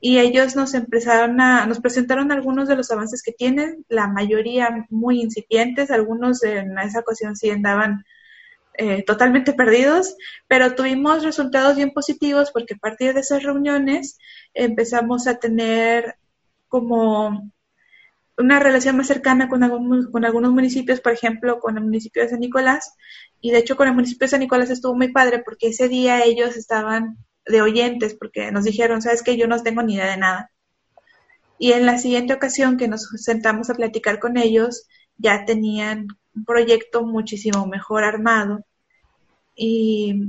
Y ellos nos empezaron a, nos presentaron algunos de los avances que tienen, la mayoría muy incipientes, algunos en esa ocasión sí andaban eh, totalmente perdidos, pero tuvimos resultados bien positivos porque a partir de esas reuniones empezamos a tener como una relación más cercana con, con algunos municipios, por ejemplo, con el municipio de San Nicolás, y de hecho con el municipio de San Nicolás estuvo muy padre porque ese día ellos estaban de oyentes, porque nos dijeron, sabes que yo no tengo ni idea de nada. Y en la siguiente ocasión que nos sentamos a platicar con ellos, ya tenían un proyecto muchísimo mejor armado. Y,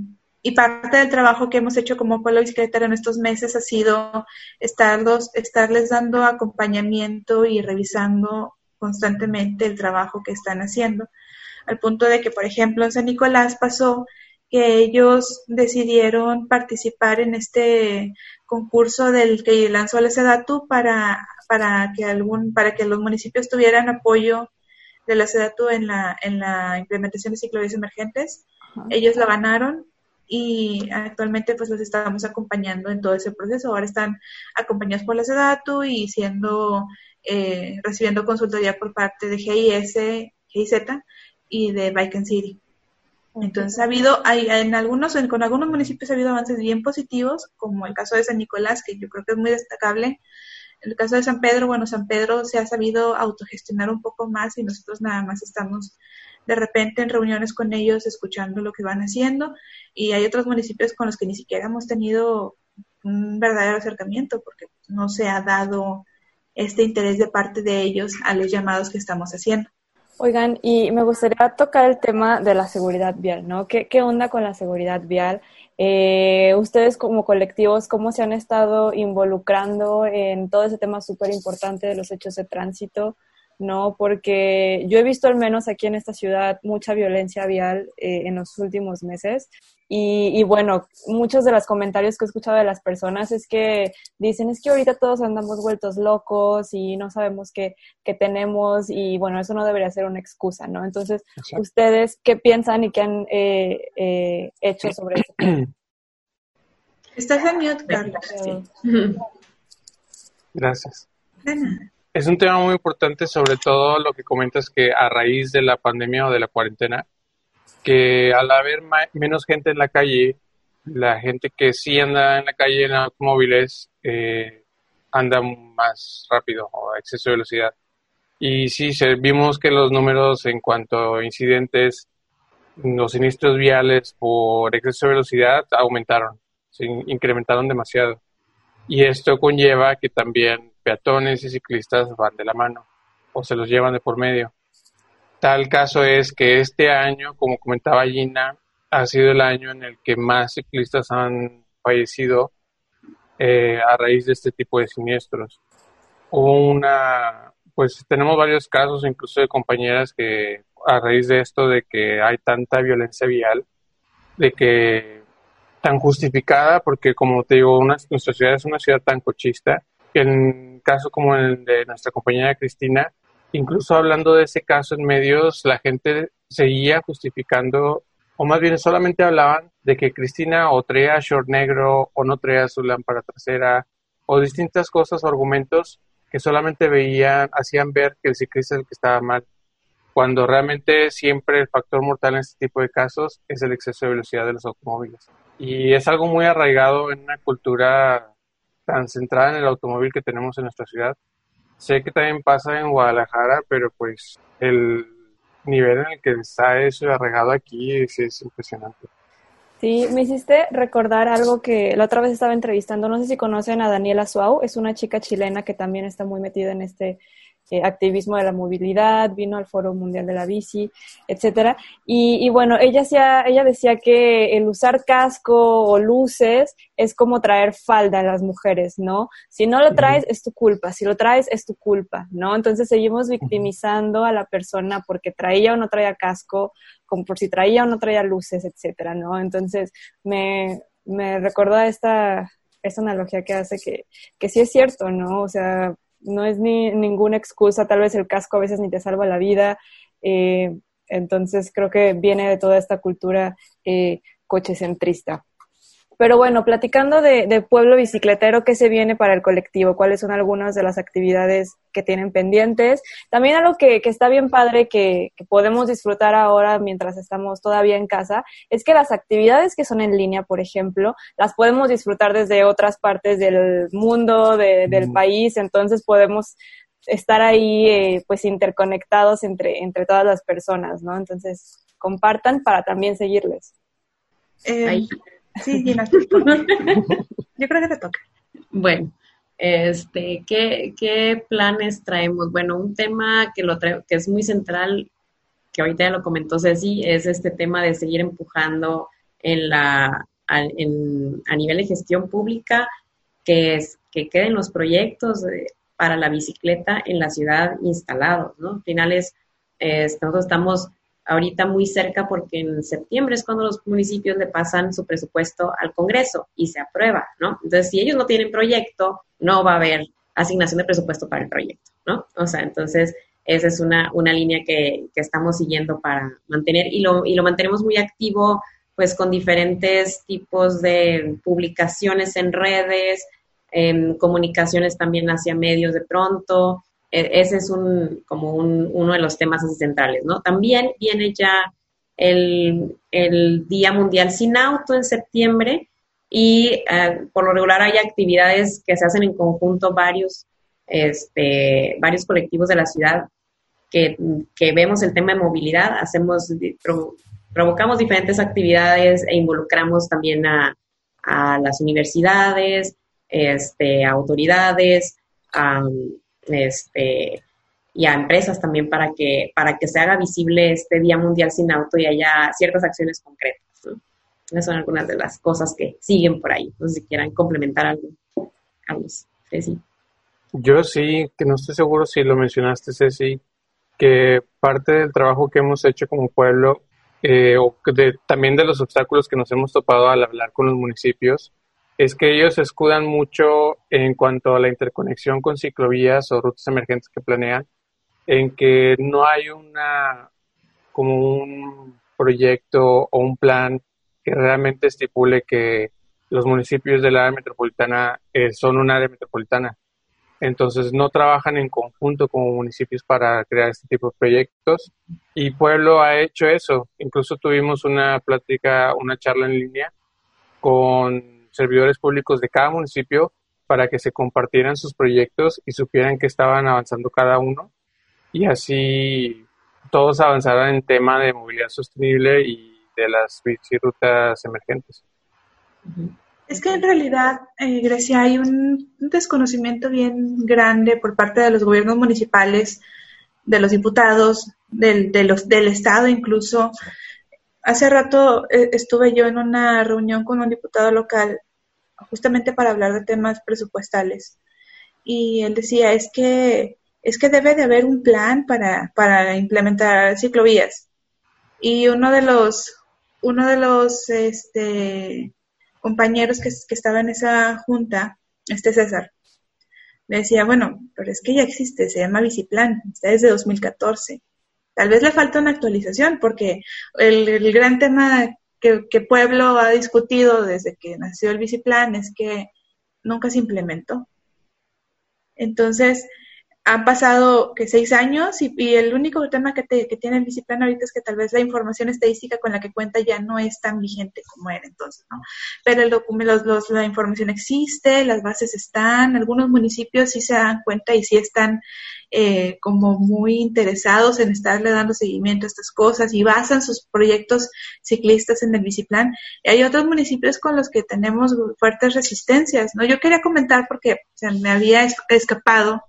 parte del trabajo que hemos hecho como pueblo bicicletero en estos meses ha sido estarlos, estarles dando acompañamiento y revisando constantemente el trabajo que están haciendo. Al punto de que, por ejemplo, en San Nicolás pasó que ellos decidieron participar en este concurso del que lanzó la SEDATU para, para que algún, para que los municipios tuvieran apoyo de la SEDATU en la, en la implementación de ciclovías emergentes. Ellos la ganaron y actualmente pues los estamos acompañando en todo ese proceso. Ahora están acompañados por la SEDATU y siendo, eh, recibiendo consultoría por parte de GIS, GIZ y de Bike City. Entonces ha habido, hay, en algunos, con algunos municipios ha habido avances bien positivos, como el caso de San Nicolás, que yo creo que es muy destacable. En el caso de San Pedro, bueno, San Pedro se ha sabido autogestionar un poco más y nosotros nada más estamos de repente en reuniones con ellos escuchando lo que van haciendo y hay otros municipios con los que ni siquiera hemos tenido un verdadero acercamiento porque no se ha dado este interés de parte de ellos a los llamados que estamos haciendo. Oigan, y me gustaría tocar el tema de la seguridad vial, ¿no? ¿Qué, qué onda con la seguridad vial? Eh, ustedes como colectivos, ¿cómo se han estado involucrando en todo ese tema súper importante de los hechos de tránsito? ¿No? Porque yo he visto al menos aquí en esta ciudad mucha violencia vial eh, en los últimos meses. Y, bueno, muchos de los comentarios que he escuchado de las personas es que dicen, es que ahorita todos andamos vueltos locos y no sabemos qué, qué tenemos y bueno, eso no debería ser una excusa, ¿no? Entonces, ¿ustedes qué piensan y qué han eh, eh, hecho sobre eso? Estás en mute, Carlos. Gracias. Es un tema muy importante, sobre todo lo que comentas que a raíz de la pandemia o de la cuarentena, que al haber menos gente en la calle, la gente que sí anda en la calle en automóviles eh, anda más rápido o a exceso de velocidad. Y sí, vimos que los números en cuanto a incidentes, los siniestros viales por exceso de velocidad aumentaron, se incrementaron demasiado. Y esto conlleva que también peatones y ciclistas van de la mano o se los llevan de por medio. Tal caso es que este año, como comentaba Gina, ha sido el año en el que más ciclistas han fallecido eh, a raíz de este tipo de siniestros. Hubo una, pues tenemos varios casos, incluso de compañeras que a raíz de esto, de que hay tanta violencia vial, de que tan justificada, porque como te digo, nuestra ciudad es una ciudad tan cochista, que en caso como el de nuestra compañera Cristina, incluso hablando de ese caso en medios, la gente seguía justificando, o más bien solamente hablaban de que Cristina o traía short negro o no traía su lámpara trasera, o distintas cosas o argumentos que solamente veían, hacían ver que el ciclista es el que estaba mal, cuando realmente siempre el factor mortal en este tipo de casos es el exceso de velocidad de los automóviles. Y es algo muy arraigado en una cultura tan centrada en el automóvil que tenemos en nuestra ciudad. Sé que también pasa en Guadalajara, pero pues el nivel en el que está eso arraigado aquí es, impresionante. Sí, me hiciste recordar algo que la otra vez estaba entrevistando, no sé si conocen a Daniela Suau, es una chica chilena que también está muy metida en este eh, activismo de la movilidad, vino al Foro Mundial de la Bici, etcétera. Y, bueno, ella, hacía, ella decía que el usar casco o luces es como traer falda a las mujeres, ¿no? Si no lo traes es tu culpa, si lo traes es tu culpa, ¿no? Entonces seguimos victimizando a la persona porque traía o no traía casco, como por si traía o no traía luces, etcétera, ¿no? Entonces me, me recordó esta, esta analogía que hace que, que sí es cierto, ¿no? O sea, no es ni ninguna excusa, tal vez el casco a veces ni te salva la vida. Eh, entonces creo que viene de toda esta cultura eh, cochecentrista. Pero bueno, platicando de, pueblo bicicletero, ¿qué se viene para el colectivo? ¿Cuáles son algunas de las actividades que tienen pendientes? También algo que, que está bien padre que, podemos disfrutar ahora mientras estamos todavía en casa es que las actividades que son en línea, por ejemplo, las podemos disfrutar desde otras partes del mundo, del país, entonces podemos estar ahí eh, pues interconectados entre, entre todas las personas, ¿no? Entonces, compartan para también seguirles. Eh, Sí, toca. Yo creo que te toca. Bueno, este, ¿qué, ¿qué, planes traemos? Bueno, un tema que, lo que es muy central, que ahorita ya lo comentó Ceci, es este tema de seguir empujando en la, a, en, a nivel de gestión pública, que, es, que queden los proyectos para la bicicleta en la ciudad instalados, ¿no? Al final es, nosotros estamos ahorita muy cerca porque en septiembre es cuando los municipios le pasan su presupuesto al Congreso y se aprueba, ¿no? Entonces, si ellos no tienen proyecto, no va a haber asignación de presupuesto para el proyecto, ¿no? O sea, entonces, esa es una, una línea que, que estamos siguiendo para mantener y lo, y lo mantenemos muy activo, pues con diferentes tipos de publicaciones en redes, en comunicaciones también hacia medios de pronto, ese es un, como un, uno de los temas centrales, ¿no? También viene ya el, el, Día Mundial Sin Auto en septiembre y eh, por lo regular hay actividades que se hacen en conjunto varios, este, varios colectivos de la ciudad que, que vemos el tema de movilidad, hacemos, provocamos diferentes actividades e involucramos también a, a las universidades, este, autoridades, a este, y a empresas también para que, para que se haga visible este Día Mundial sin Auto y haya ciertas acciones concretas. Esas son algunas de las cosas que siguen por ahí. No sé si quieran complementar algo. Carlos, Ceci. Yo sí, que no estoy seguro si lo mencionaste, Ceci, que parte del trabajo que hemos hecho como pueblo, eh, o de, también de los obstáculos que nos hemos topado al hablar con los municipios, es que ellos escudan mucho en cuanto a la interconexión con ciclovías o rutas emergentes que planean, en que no hay una como un proyecto o un plan que realmente estipule que los municipios del área metropolitana eh, son un área metropolitana. Entonces no trabajan en conjunto como municipios para crear este tipo de proyectos y Pueblo ha hecho eso. Incluso tuvimos una plática, una charla en línea con servidores públicos de cada municipio para que se compartieran sus proyectos y supieran que estaban avanzando cada uno y así todos avanzaran en tema de movilidad sostenible y de las rutas emergentes. Es que en realidad, eh, Grecia, hay un, desconocimiento bien grande por parte de los gobiernos municipales, de los diputados, del, de los, del Estado incluso. Hace rato eh, estuve yo en una reunión con un diputado local justamente para hablar de temas presupuestales. Y él decía, es que, es que debe de haber un plan para, para implementar ciclovías. Y uno de los, uno de los este, compañeros que, que estaba en esa junta, este César, me decía, bueno, pero es que ya existe, se llama Biciplan, está desde 2014. Tal vez le falta una actualización porque el gran tema que, Pueblo ha discutido desde que nació el biciplan es que nunca se implementó. Entonces, han pasado que seis años y, el único tema que, que, tiene el biciplan ahorita es que tal vez la información estadística con la que cuenta ya no es tan vigente como era entonces, ¿no? Pero el documento, los, la información existe, las bases están, algunos municipios sí se dan cuenta y sí están eh, como muy interesados en estarle dando seguimiento a estas cosas y basan sus proyectos ciclistas en el biciplan. Y hay otros municipios con los que tenemos fuertes resistencias, ¿no? Yo quería comentar porque me había escapado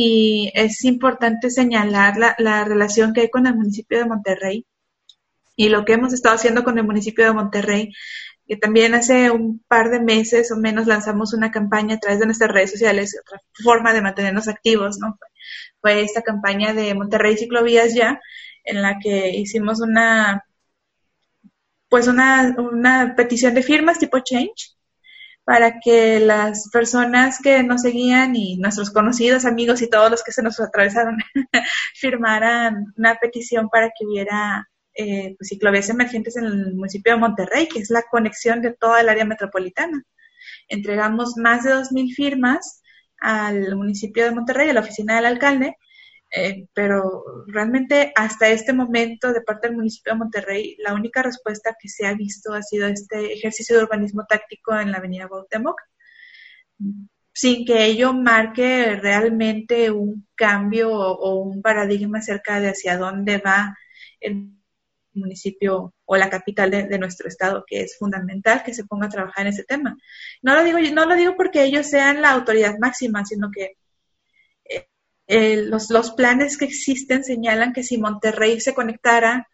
y es importante señalar la, la relación que hay con el municipio de Monterrey y lo que hemos estado haciendo con el municipio de Monterrey que también hace un par de meses o menos lanzamos una campaña a través de nuestras redes sociales, otra forma de mantenernos activos, ¿no? Fue esta campaña de Monterrey Ciclovías ya, en la que hicimos una, pues una, una petición de firmas tipo Change, para que las personas que nos seguían y nuestros conocidos, amigos y todos los que se nos atravesaron firmaran una petición para que hubiera eh, pues, ciclovías emergentes en el municipio de Monterrey, que es la conexión de toda el área metropolitana. Entregamos más de 2.000 firmas al municipio de Monterrey, a la oficina del alcalde, eh, pero realmente hasta este momento de parte del municipio de Monterrey, la única respuesta que se ha visto ha sido este ejercicio de urbanismo táctico en la avenida Cuauhtémoc, sin que ello marque realmente un cambio o, o un paradigma acerca de hacia dónde va el municipio o la capital de, nuestro estado, que es fundamental que se ponga a trabajar en ese tema. No lo digo, no lo digo porque ellos sean la autoridad máxima, sino que eh, los, los planes que existen señalan que si Monterrey se conectara,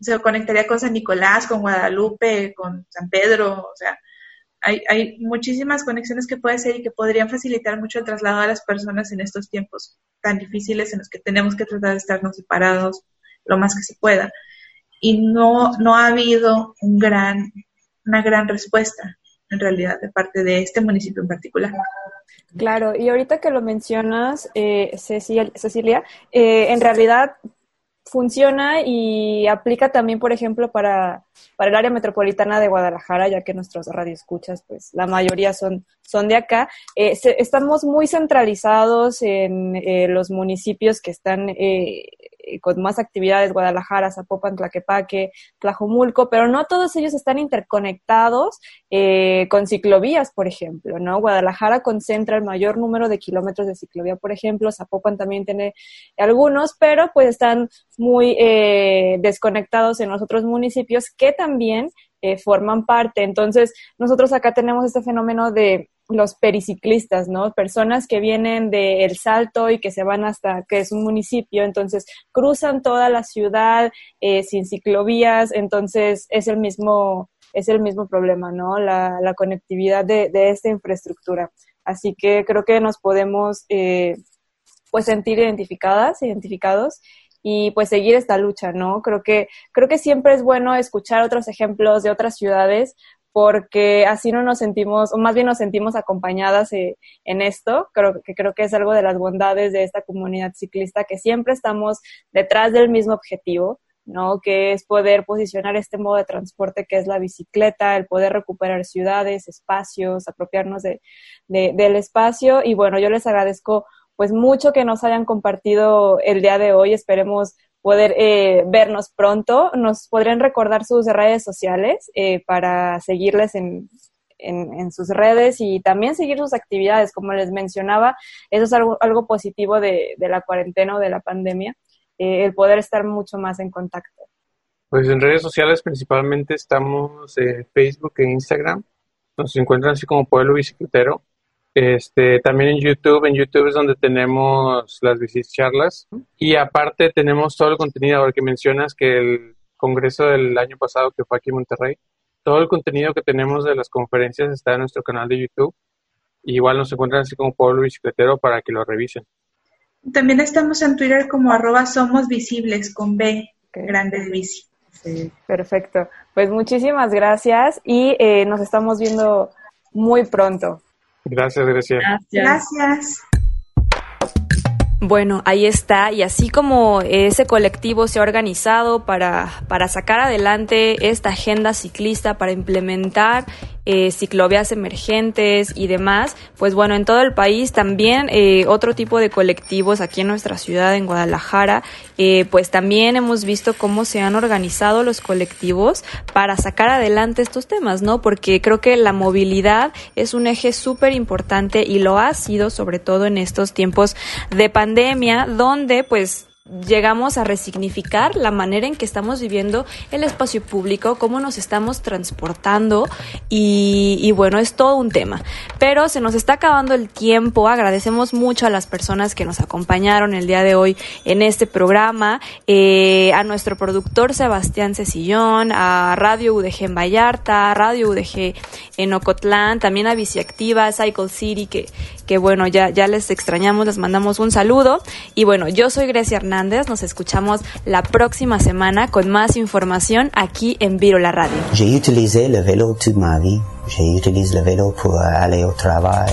se conectaría con San Nicolás, con Guadalupe, con San Pedro, o sea, hay, hay muchísimas conexiones que puede ser y que podrían facilitar mucho el traslado a las personas en estos tiempos tan difíciles en los que tenemos que tratar de estarnos separados lo más que se pueda. Y no, no ha habido un gran, una gran respuesta, en realidad, de parte de este municipio en particular. Claro, y ahorita que lo mencionas, eh, Cecilia, eh, en realidad funciona y aplica también, por ejemplo, para, para el área metropolitana de Guadalajara, ya que nuestros radioescuchas, pues la mayoría son, son de acá. Eh, estamos muy centralizados en eh, los municipios que están eh, con más actividades, Guadalajara, Zapopan, Tlaquepaque, Tlajomulco, pero no todos ellos están interconectados eh, con ciclovías, por ejemplo, ¿no? Guadalajara concentra el mayor número de kilómetros de ciclovía, por ejemplo, Zapopan también tiene algunos, pero pues están muy eh, desconectados en los otros municipios que también forman parte. Entonces, nosotros acá tenemos este fenómeno de los periciclistas, ¿no? Personas que vienen de El Salto y que se van hasta, que es un municipio, entonces cruzan toda la ciudad eh, sin ciclovías, entonces es el mismo, es el mismo problema, ¿no? La, la conectividad de, de, esta infraestructura. Así que creo que nos podemos, eh, pues, sentir identificadas, identificados y pues seguir esta lucha, ¿no? Creo que, creo que siempre es bueno escuchar otros ejemplos de otras ciudades porque así no nos sentimos, o más bien nos sentimos acompañadas eh, en esto. Creo que creo que es algo de las bondades de esta comunidad ciclista, que siempre estamos detrás del mismo objetivo, ¿no? Que es poder posicionar este modo de transporte que es la bicicleta, el poder recuperar ciudades, espacios, apropiarnos de, del espacio. Y bueno, yo les agradezco pues mucho que nos hayan compartido el día de hoy. Esperemos poder eh, vernos pronto. Nos podrían recordar sus redes sociales eh, para seguirles en, en, sus redes y también seguir sus actividades. Como les mencionaba, eso es algo, algo positivo de, de la cuarentena o de la pandemia, eh, el poder estar mucho más en contacto. Pues en redes sociales principalmente estamos en Facebook e Instagram. Nos encuentran así como Pueblo Bicicletero. Este, también en YouTube, en YouTube es donde tenemos las charlas y aparte tenemos todo el contenido, ahora que mencionas que el congreso del año pasado que fue aquí en Monterrey, todo el contenido que tenemos de las conferencias está en nuestro canal de YouTube. igual nos encuentran así como Pueblo Bicicletero para que lo revisen. También estamos en Twitter como arroba somos visibles con B, grande de bici. Sí, perfecto. Pues muchísimas gracias y eh, nos estamos viendo muy pronto. Gracias, Grecia. Gracias. Bueno, ahí está. Y así como ese colectivo se ha organizado para, para sacar adelante esta agenda ciclista, para implementar eh, ciclovías emergentes y demás, pues bueno, en todo el país también eh, otro tipo de colectivos aquí en nuestra ciudad, en Guadalajara, eh, pues también hemos visto cómo se han organizado los colectivos para sacar adelante estos temas, ¿no? Porque creo que la movilidad es un eje súper importante y lo ha sido sobre todo en estos tiempos de pandemia, donde pues llegamos a resignificar la manera en que estamos viviendo el espacio público, cómo nos estamos transportando y, bueno, es todo un tema. Pero se nos está acabando el tiempo, agradecemos mucho a las personas que nos acompañaron el día de hoy en este programa, eh, a nuestro productor Sebastián Cecillón, a Radio UDG en Vallarta, Radio UDG en Ocotlán, también a Biciactiva, Cycle City, que, que bueno, ya, ya les extrañamos, les mandamos un saludo. Y bueno, yo soy Grecia Hernández, nos escuchamos la próxima semana con más información aquí en Viro la Radio. J'ai utilisé le vélo toute ma vie. J'utilise le vélo pour aller au travail.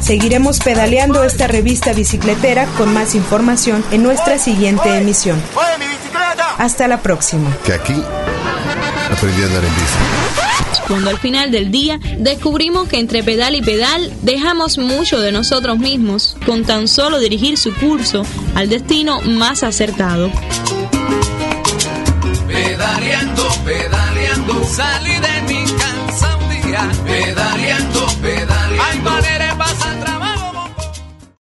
Seguiremos pedaleando esta revista bicicletera con más información en nuestra siguiente emisión. Hasta la próxima. Que aquí aprendí a andar en bici cuando al final del día descubrimos que entre pedal y pedal dejamos mucho de nosotros mismos con tan solo dirigir su curso al destino más acertado. Pedaleando, pedaleando, salí de mi casa un día. Pedaleando.